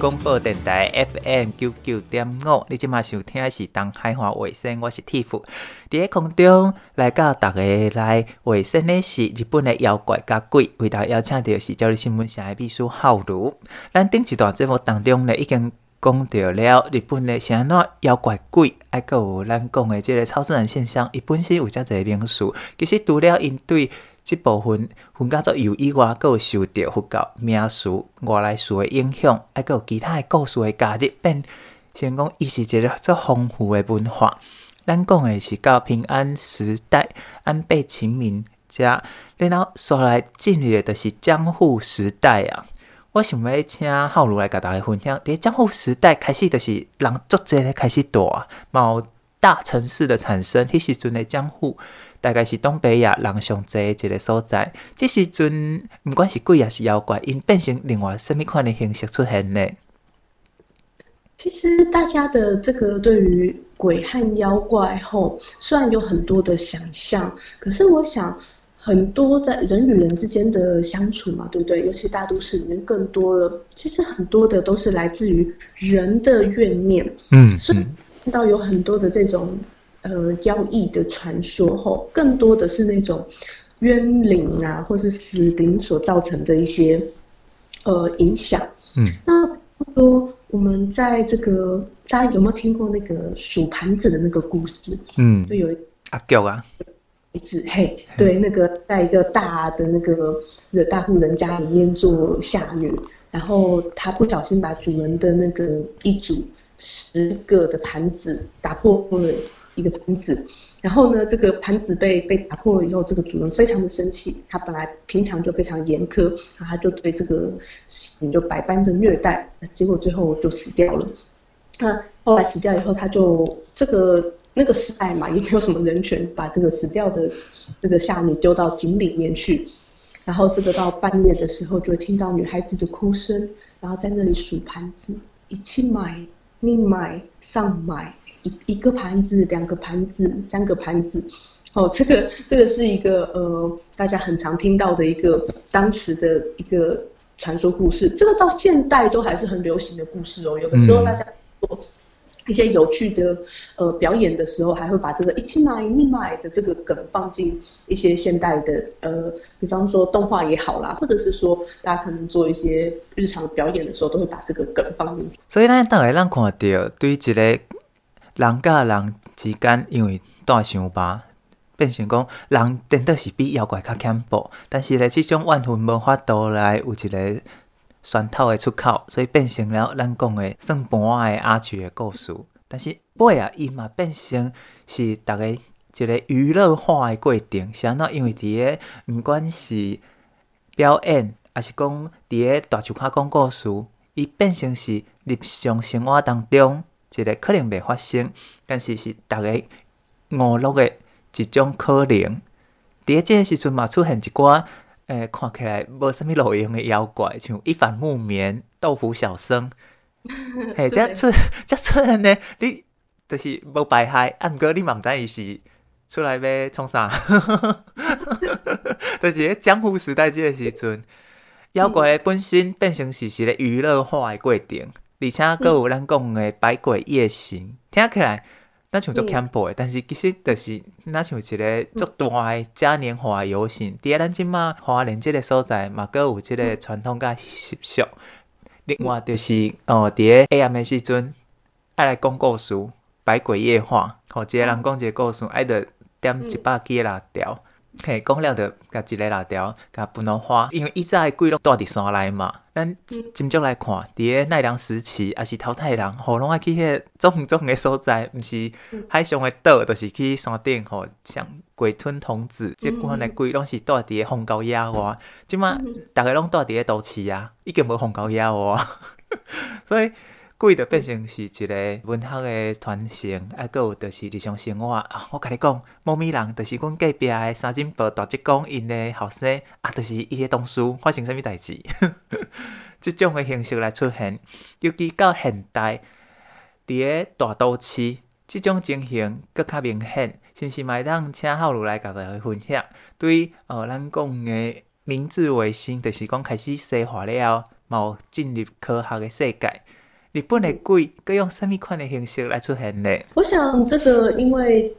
广播电台 FM 九九点五，你即马收听的是东海话卫星，我是 Tiff。伫个空中来到大家来卫星的是日本的妖怪甲鬼，为头邀请到是朝日新闻社的秘书浩如。咱顶一段节目当中呢，已经讲到了日本的啥物妖怪鬼，还阁有咱讲的这个超自然现象，伊本身有遮侪名词，其实除了因对。这部分分甲做有以外，阁有受到佛教名词外来词的影响，还阁有其他的故事的加入，变成讲伊是一个足丰富的文化。咱讲的是到平安时代，安倍晴明遮，然后所来进入的就是江户时代啊。我想要请浩如来甲大家分享，伫江户时代开始就是人足济咧开始大，冇大城市的产生，迄时阵的江户。大概是东北亚人上济一个所在，这时阵毋管是鬼也是妖怪，因变成另外什么款的形式出现呢？其实大家的这个对于鬼和妖怪后，虽然有很多的想象，可是我想很多在人与人之间的相处嘛，对不对？尤其大都市里面更多了，其实很多的都是来自于人的怨念，嗯，所以看到有很多的这种。呃，妖异的传说后，更多的是那种冤灵啊，或是死灵所造成的一些呃影响。嗯，那说我们在这个，大家有没有听过那个数盘子的那个故事？嗯，就有阿狗啊，一只嘿，对，那个在一个大的那个的大户人家里面做下女，然后他不小心把主人的那个一组。十个的盘子打破了一个盘子，然后呢，这个盘子被被打破了以后，这个主人非常的生气，他本来平常就非常严苛，然后他就对这个你就百般的虐待，结果最后就死掉了。那后来死掉以后，他就这个那个时代嘛，也没有什么人权，把这个死掉的这个下女丢到井里面去，然后这个到半夜的时候，就会听到女孩子的哭声，然后在那里数盘子，一起买。你买上买一一个盘子，两个盘子，三个盘子，哦，这个这个是一个呃，大家很常听到的一个当时的一个传说故事，这个到现代都还是很流行的故事哦。有的时候大家做一些有趣的呃表演的时候，还会把这个一起买一买的这个梗放进一些现代的呃，比方说动画也好啦，或者是说大家可能做一些日常表演的时候，都会把这个梗放进去。所以呢大概咱看到，对一个人甲人之间，因为带伤疤，变成讲人真的是比妖怪较恐怖，但是咧，即种怨愤无法度来有一个宣透的出口，所以变成了咱讲的算盘的阿曲的故事。但是尾啊，伊嘛变成是逐个一个娱乐化的过程，是安怎？因为伫个毋管是表演，还是讲伫个大树骹讲故事，伊变成是日常生活当中一个可能袂发生，但是是逐个娱乐的一种可能。伫咧即个时阵嘛，出现一寡。诶、欸，看起来无啥物路用的妖怪，像一反木棉、豆腐小生，嘿，这出这出现呢，你就是无败害，啊，毋过你嘛毋知伊是出来要创啥，就是江湖时代即个时阵，妖怪本身变成是一个娱乐化的过程，而且阁有咱讲的百鬼夜行，听起来。那像做 camp 但是其实就是那像一个足大的嘉年华游行。第二，咱即马花莲即个所在嘛，阁有即个传统甲习俗。另外就是哦，伫咧 AM 的时阵爱来讲故事，百鬼夜话，吼，一个人讲一个故事，爱着点一百支辣条。嘿，讲了着，甲一个辣条，甲分落花，因为以前的鬼拢住伫山内嘛。咱斟酌来看，伫个奈良时期，也是淘汰人，吼，拢爱去迄个种种个所在，毋是海上的岛，着、就是去山顶，吼，像鬼吞童子，即款的鬼拢是住伫个荒郊野外。即马逐个拢住伫个都市啊，已经无荒郊野外，所以。鬼就变成是一个文学的传承，啊，阁有就是日常生活。啊、我甲你讲，猫咪人就是阮隔壁的三金婆大姐讲因的后生，啊，就是伊个同事发生啥物代志，即种的形式来出现，尤其到现代，伫个大都市，即种情形阁较明显。是毋是嘛？当请浩如来甲大家分享，对，呃，咱讲的明治维新，就是讲开始西化了，冇进入科学的世界。日本的鬼，佮用什么款的形式来出现呢？我想这个，因为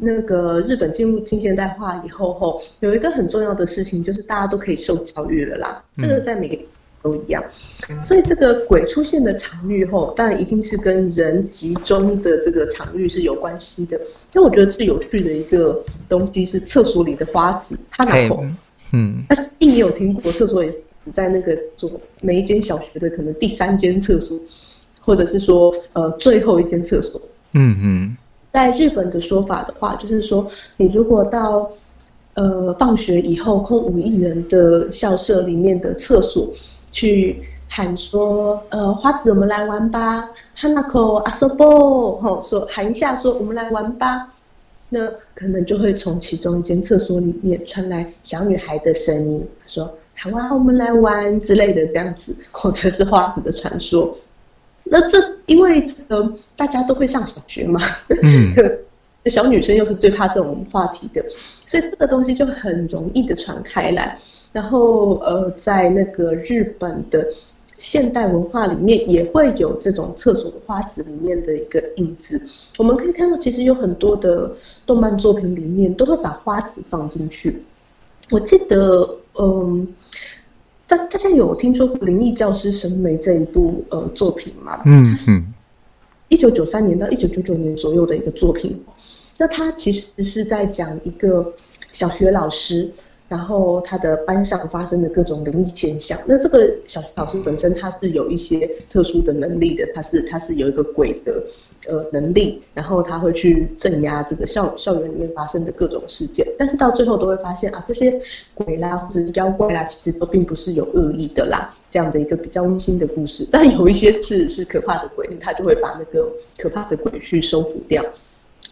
那个日本进入近现代化以后，后有一个很重要的事情，就是大家都可以受教育了啦。这个在每个都一样，嗯，所以这个鬼出现的场域后，当然一定是跟人集中的这个场域是有关系的。因为我觉得最有趣的一个东西是厕所里的花子，他拿口，嗯，但是并没有听过厕所也在那个做每一间小学的可能第三间厕所。或者是说，呃，最后一间厕所。嗯嗯，在日本的说法的话，就是说，你如果到，呃，放学以后空无一人的校舍里面的厕所，去喊说，呃，花子，我们来玩吧，Hanako asobo，吼，说喊一下，说我们来玩吧，那可能就会从其中一间厕所里面传来小女孩的声音，说，好啊，我们来玩之类的这样子，或者是花子的传说。那这因为这个大家都会上小学嘛，嗯，小女生又是最怕这种话题的，所以这个东西就很容易的传开来。然后呃，在那个日本的现代文化里面，也会有这种厕所的花子里面的一个影子。我们可以看到，其实有很多的动漫作品里面都会把花子放进去。我记得，嗯。大大家有听说过《灵异教师神眉》这一部呃作品吗？嗯嗯，一九九三年到一九九九年左右的一个作品。那他其实是在讲一个小学老师，然后他的班上发生的各种灵异现象。那这个小学老师本身他是有一些特殊的能力的，他是他是有一个鬼的呃能力，然后他会去镇压这个校校园里面发生的各种事件。但是到最后都会发现啊，这些鬼啦或者妖怪啦，其实都并不是有恶意的啦。这样的一个比较温馨的故事，但有一些是是可怕的鬼，他就会把那个可怕的鬼去收服掉。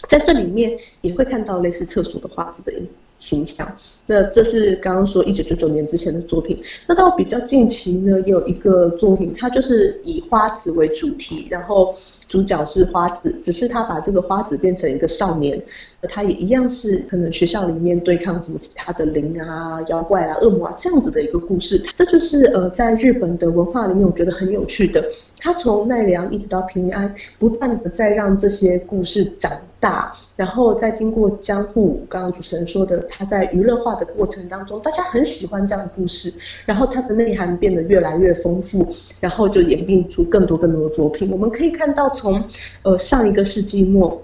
在这里面也会看到类似厕所的花子的形象。那这是刚刚说一九九九年之前的作品。那到比较近期呢，有一个作品，它就是以花子为主题，然后。主角是花子，只是他把这个花子变成一个少年，他也一样是可能学校里面对抗什么其他的灵啊、妖怪啊、恶魔啊这样子的一个故事。这就是呃，在日本的文化里面，我觉得很有趣的。他从奈良一直到平安，不断的在让这些故事长大，然后再经过江户，刚刚主持人说的，他在娱乐化的过程当中，大家很喜欢这样的故事，然后它的内涵变得越来越丰富，然后就演变出更多更多的作品。我们可以看到，从呃上一个世纪末。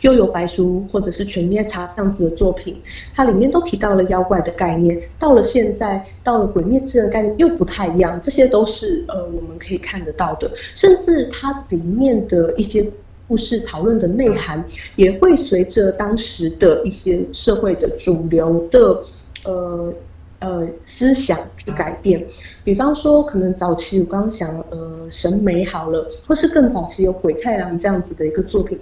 又有白书或者是犬夜叉这样子的作品，它里面都提到了妖怪的概念。到了现在，到了鬼灭之刃的概念又不太一样。这些都是呃我们可以看得到的，甚至它里面的一些故事讨论的内涵，也会随着当时的一些社会的主流的呃呃思想去改变。比方说，可能早期我刚刚想呃神美好了，或是更早期有鬼太郎这样子的一个作品。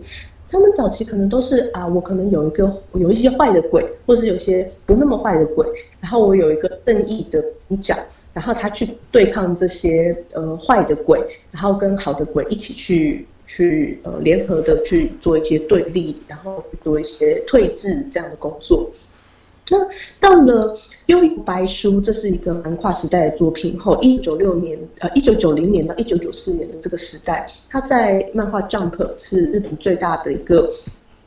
他们早期可能都是啊，我可能有一个有一些坏的鬼，或者有些不那么坏的鬼，然后我有一个正义的主角，然后他去对抗这些呃坏的鬼，然后跟好的鬼一起去去呃联合的去做一些对立，然后做一些退治这样的工作。那到了《幽游白书》，这是一个蛮跨时代的作品。后一九九六年，呃，一九九零年到一九九四年的这个时代，它在漫画 Jump 是日本最大的一个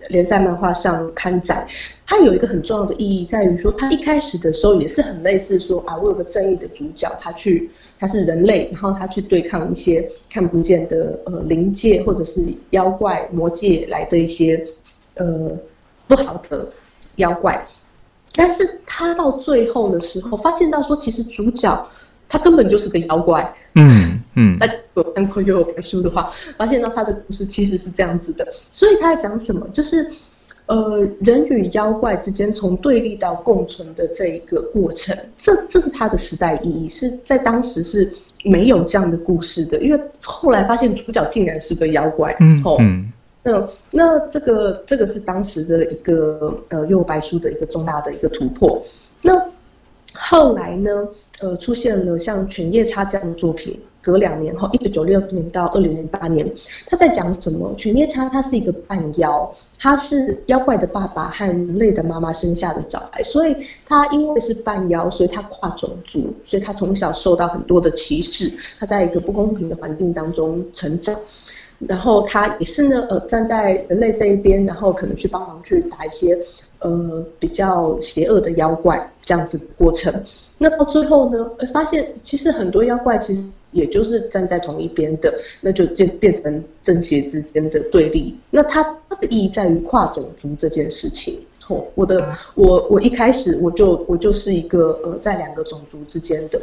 连载漫画上刊载。它有一个很重要的意义，在于说，它一开始的时候也是很类似说啊，我有个正义的主角，他去他是人类，然后他去对抗一些看不见的呃灵界或者是妖怪魔界来的一些呃不好的妖怪。但是他到最后的时候，发现到说，其实主角他根本就是个妖怪。嗯嗯。那有看过《幽游白书》的话，发现到他的故事其实是这样子的。所以他在讲什么？就是呃，人与妖怪之间从对立到共存的这一个过程。这这是他的时代意义，是在当时是没有这样的故事的。因为后来发现主角竟然是个妖怪。嗯嗯。那那这个这个是当时的一个呃《幽游白书》的一个重大的一个突破。那后来呢，呃，出现了像《犬夜叉》这样的作品，隔两年后，一九九六年到二零零八年，他在讲什么？《犬夜叉》他是一个半妖，他是妖怪的爸爸和人类的妈妈生下的小孩，所以他因为是半妖，所以他跨种族，所以他从小受到很多的歧视，他在一个不公平的环境当中成长。然后他也是呢，呃，站在人类这一边，然后可能去帮忙去打一些，呃，比较邪恶的妖怪这样子过程。那到最后呢，发现其实很多妖怪其实也就是站在同一边的，那就就变成正邪之间的对立。那它它的意义在于跨种族这件事情。哦，我的我我一开始我就我就是一个呃，在两个种族之间的。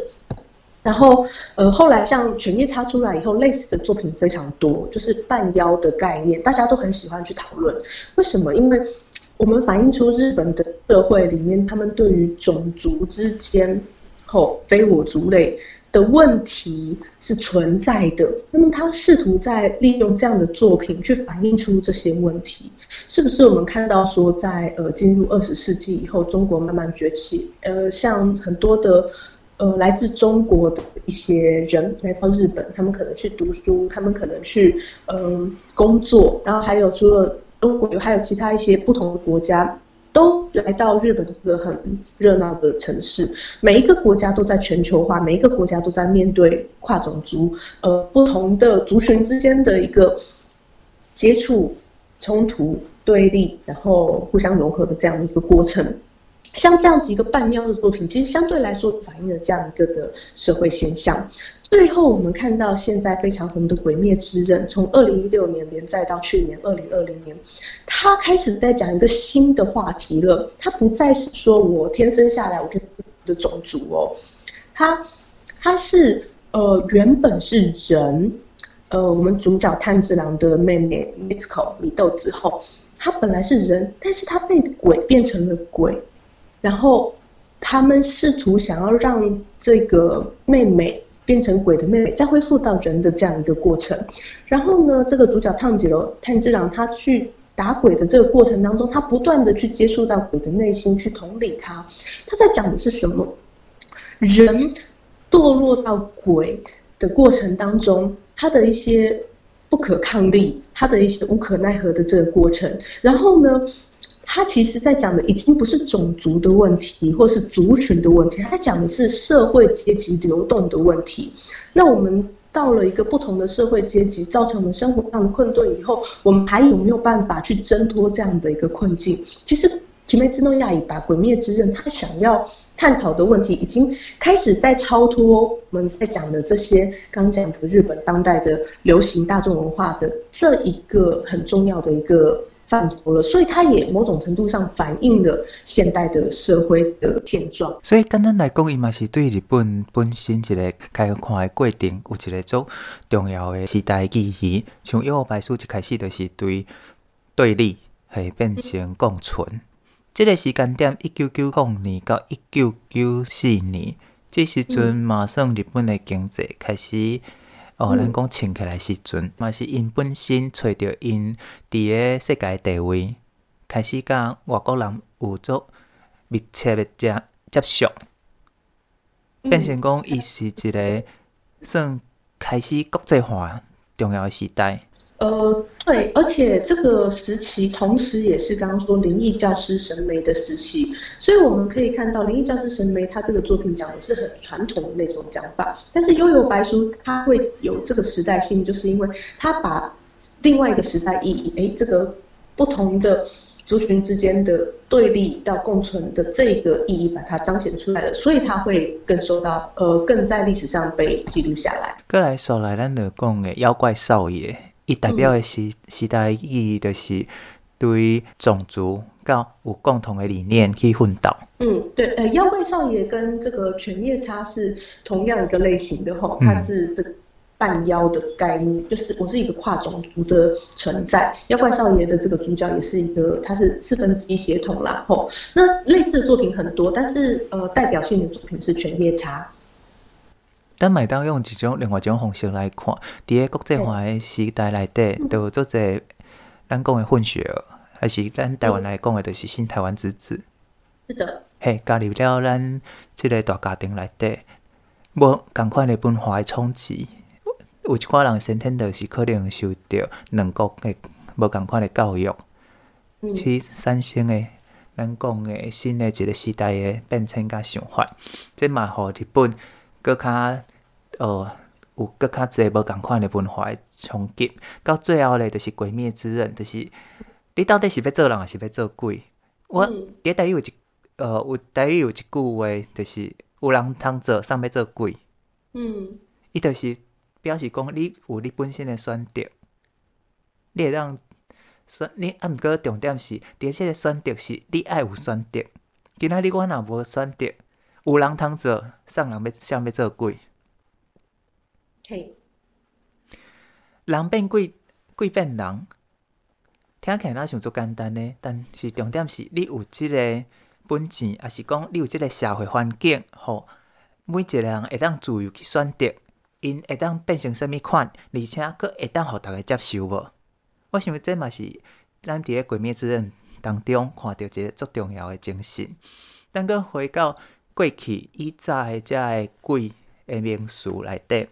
然后，呃，后来像《犬夜叉》出来以后，类似的作品非常多，就是半妖的概念，大家都很喜欢去讨论。为什么？因为我们反映出日本的社会里面，他们对于种族之间，吼，非我族类的问题是存在的。那么他试图在利用这样的作品去反映出这些问题，是不是？我们看到说在，在呃进入二十世纪以后，中国慢慢崛起，呃，像很多的。呃，来自中国的一些人来到日本，他们可能去读书，他们可能去嗯、工作，然后还有除了中国，还有其他一些不同的国家都来到日本这个很热闹的城市。每一个国家都在全球化，每一个国家都在面对跨种族呃不同的族群之间的一个接触、冲突、对立，然后互相融合的这样的一个过程。像这样子一个半妖的作品，其实相对来说反映了这样一个的社会现象。最后，我们看到现在非常红的《鬼灭之刃》，从二零一六年连载到去年二零二零年，他开始在讲一个新的话题了。他不再是说我天生下来我就的种族哦，他他是呃原本是人，呃我们主角炭治郎的妹妹 Miko 米豆之后，他本来是人，但是他被鬼变成了鬼，然后他们试图想要让这个妹妹。变成鬼的妹妹，再恢复到人的这样一个过程。然后呢，这个主角炭治郎，炭治郎他去打鬼的这个过程当中，他不断的去接触到鬼的内心，去同理他。他在讲的是什么？人堕落到鬼的过程当中，他的一些不可抗力，他的一些无可奈何的这个过程。然后呢，他其实在讲的已经不是种族的问题，或是族群的问题，他讲的是社会阶级流动的问题。那我们到了一个不同的社会阶级，造成我们生活上的困顿以后，我们还有没有办法去挣脱这样的一个困境？其实，奇美自动亚以把《鬼灭之刃》他想要探讨的问题，已经开始在超脱我们在讲的这些刚讲的日本当代的流行大众文化的这一个很重要的一个。范畴了，所以它也某种程度上反映了现代的社会的现状。所以简单来讲，伊嘛是对日本本身一个开放的过程有一个足重要的时代意义。从《妖怪书》一开始就是对对立，系变成共存。这个时间点，一九九五年到一九九四年，这时阵马上日本的经济开始。哦，咱讲穿起来时阵，嘛是因本身找到因伫个世界地位，开始甲外国人有足密切的接接触，变成讲伊是一个算开始国际化重要的时代。呃，对，而且这个时期同时也是刚刚说灵异教师神眉的时期，所以我们可以看到灵异教师神眉他这个作品讲的是很传统的那种讲法，但是悠游白书它会有这个时代性，就是因为他把另外一个时代意义，哎，这个不同的族群之间的对立到共存的这个意义，把它彰显出来了，所以他会更受到呃更在历史上被记录下来。过来说来，咱就讲的妖怪少爷。伊代表的时时代意义，就是对种族跟有共同的理念去奋斗。嗯，对，呃，妖怪少爷跟这个犬夜叉是同样一个类型的吼，它是这个半妖的概念，就是我是一个跨种族的存在。妖怪少爷的这个主角也是一个，他是四分之一血统啦吼。那类似的作品很多，但是呃，代表性的作品是犬夜叉。咱麦当用一种另外一种方式来看，伫个国际化诶时代内底，都有做者咱讲诶混血儿，还是咱台湾来讲诶，就是新台湾之子。是的。嘿，加入了咱即个大家庭内底，无共款诶文化诶冲击，有一寡人先天就是可能受着两国诶无共款诶教育，去产生诶咱讲诶新诶一个时代诶变迁甲想法，即嘛互日本。搁较呃有搁较侪无共款的文化的冲击，到最后咧，就是鬼灭之刃，就是你到底是要做人还是要做鬼？我伫台语有一呃有台语有一句话，就是有人通做，啥物做鬼？嗯，伊就是表示讲你有你本身的选择，你会当选你啊，毋过重点是，伫即个选择是你爱有选择，今仔日我若无选择。有人通做，上人要想要做鬼。人变鬼，鬼变人，听起来若像做简单呢，但是重点是你有即个本钱，也是讲你有即个社会环境，吼，每一个人会当自由去选择，因会当变成啥物款，而且阁会当互逐个接受无？我想这嘛是咱伫个鬼灭之刃当中看到一个足重要的精神。咱阁回到。过去以早的遮个鬼的名词内底，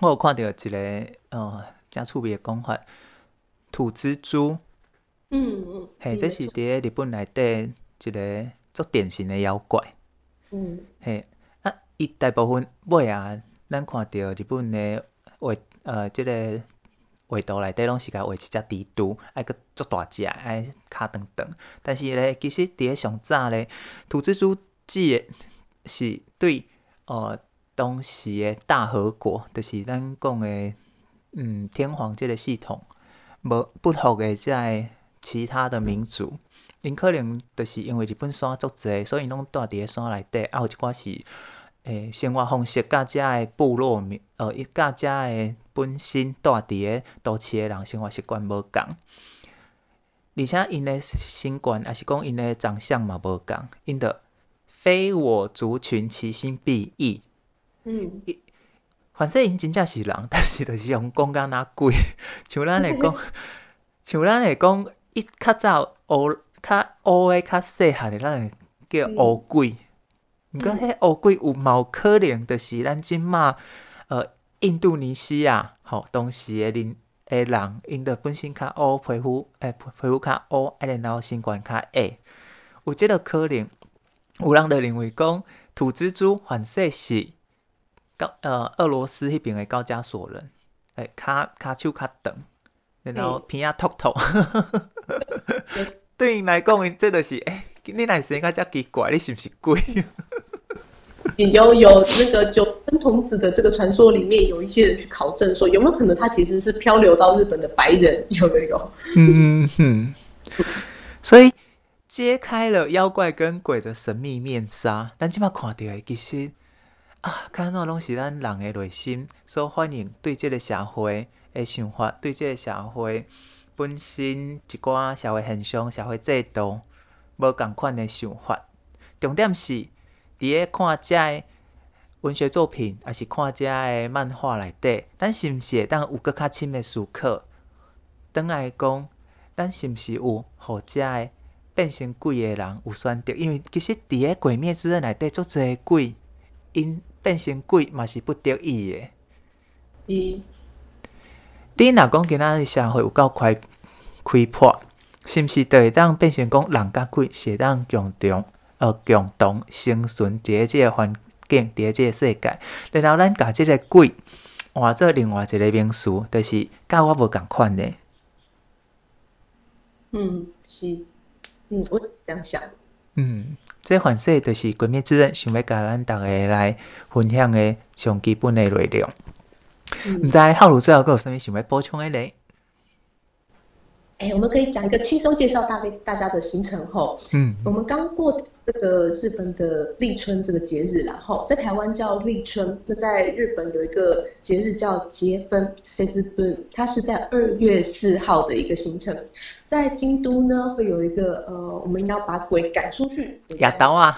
我有看到一个呃真趣味的讲法，土蜘蛛。嗯嗯，嘿，这是伫咧日本内底一个足典型的妖怪。嗯，嘿，啊，伊大部分尾啊，咱看到日本的画呃，即、这个画图内底拢是甲画一只蜘蛛，爱个足大只，爱骹长长。但是咧，其实伫咧上早咧，土蜘蛛指的是对呃当时的大和国，就是咱讲的嗯天皇即个系统无不服的即个其他的民族，因可能就是因为日本山足济，所以拢住伫个山内底，啊有一寡是。诶，生活方式甲遮个部落民，呃，伊甲遮个本身住伫个都市个人生活习惯无共，而且因个习惯，也是讲因个长相嘛无共，因着非我族群，其心必异。嗯，反正因真正是人，但是就是用讲甲若鬼，像咱来讲，像咱来讲，伊较早乌较乌个较细汉的，咱会叫乌鬼。毋过，迄乌鬼有毛可能，就是咱即马呃印度尼西亚吼，当时诶人诶人，因着本身较乌皮肤，诶皮肤较乌，啊然后身高较矮，有即个可能。有人就认为讲土蜘蛛反说是高呃俄罗斯迄边的高加索人，诶卡卡丘卡等，然后鼻仔凸凸，对因来讲，因即着是诶、欸，你哪会生个遮奇怪？你是不是鬼？有有那个九分童子的这个传说里面，有一些人去考证说，有没有可能他其实是漂流到日本的白人？有没有？嗯哼。所以揭开了妖怪跟鬼的神秘面纱。咱即马看到的其实啊，看到拢是咱人诶内心所反映对即个社会诶想法，对即个社会本身一寡社会现象、社会制度无共款诶想法。重点是。伫个看遮个文学作品，还是看遮个漫画内底，咱是毋是会当有搁较深诶思考？转来讲，咱是毋是有互遮个变成鬼诶人有选择？因为其实伫个鬼灭之刃内底，足侪鬼因变成鬼嘛是不得已的。嗯，你若讲今仔日社会有够快开破，是毋是就会当变成讲人甲鬼是会当共同？呃，共同生存伫个即个环境，伫个即个世界，然后咱甲即个鬼换做另外一个名词，就是甲我无共款的。嗯，是，嗯，我这样想。嗯，这反说就是《鬼灭之刃》想要甲咱逐个来分享的上基本的内容。毋、嗯、知浩如最后阁有甚物想要补充的咧？哎，我们可以讲一个轻松介绍大概大家的行程后。嗯，我们刚过。这个日本的立春这个节日，然后在台湾叫立春，那在日本有一个节日叫结婚 Setsubun，它是在二月四号的一个行程。在京都呢，会有一个呃，我们要把鬼赶出去。牙刀啊！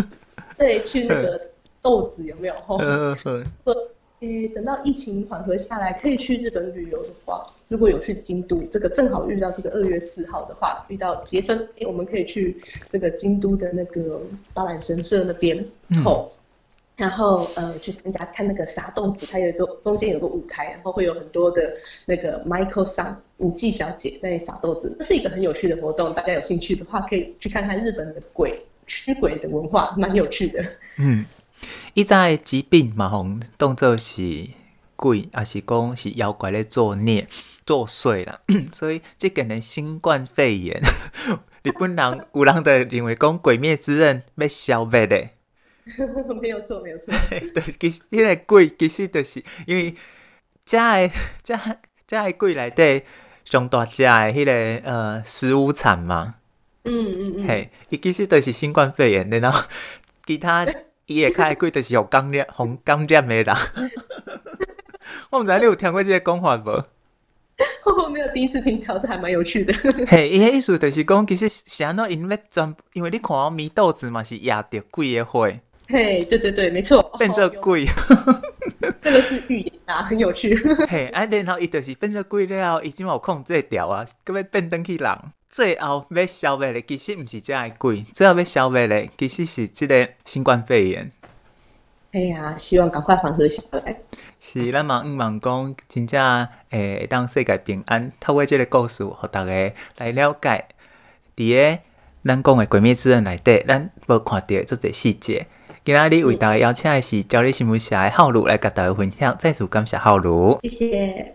对，去那个 豆子有没有？诶，等到疫情缓和下来，可以去日本旅游的话，如果有去京都，这个正好遇到这个二月四号的话，遇到结婚，诶，我们可以去这个京都的那个八坂神社那边后，然后呃去参加看那个撒豆子，它有一个中间有个舞台，然后会有很多的那个 Michael Sun 舞伎小姐在撒豆子，这是一个很有趣的活动，大家有兴趣的话可以去看看日本的鬼驱鬼的文化，蛮有趣的。嗯。伊在疾病嘛，吼，当做是鬼，还是讲是妖怪咧作孽作祟啦。所以，即个呢新冠肺炎，日本人有人的认为讲鬼灭之刃要消灭的。没有错，没有错。对，其实迄个鬼其实就是因为遮个遮遮个鬼内底上大只的迄个呃石无惨嘛。嗯嗯嗯。嘿，伊其实就是新冠肺炎，然后其他。伊会开鬼，就是互感染、互感染的人。我毋知你有听过即个讲法无？我没有，第一次听到，这还蛮有趣的。嘿，伊个意思就是讲，其实是安怎因为专，因为你看我米豆子嘛是压着鬼的火。嘿，对对对，没错，变做鬼。这个是预言啊，很有趣。嘿，啊，然后伊就是变做鬼了，已经有控制掉啊，佮要变转去人。最后要消灭的其实毋是这个鬼，最后要消灭的其实是这个新冠肺炎。哎呀，希望赶快缓和下来。是，咱嘛毋茫讲，真正诶，当世界平安。透过这个故事，互大家来了解。伫个咱讲的《鬼灭之刃》内底，咱无看到这些细节。今仔日为大家邀请的是朝日新闻社的浩如来甲大家分享。再次感谢浩如，谢谢。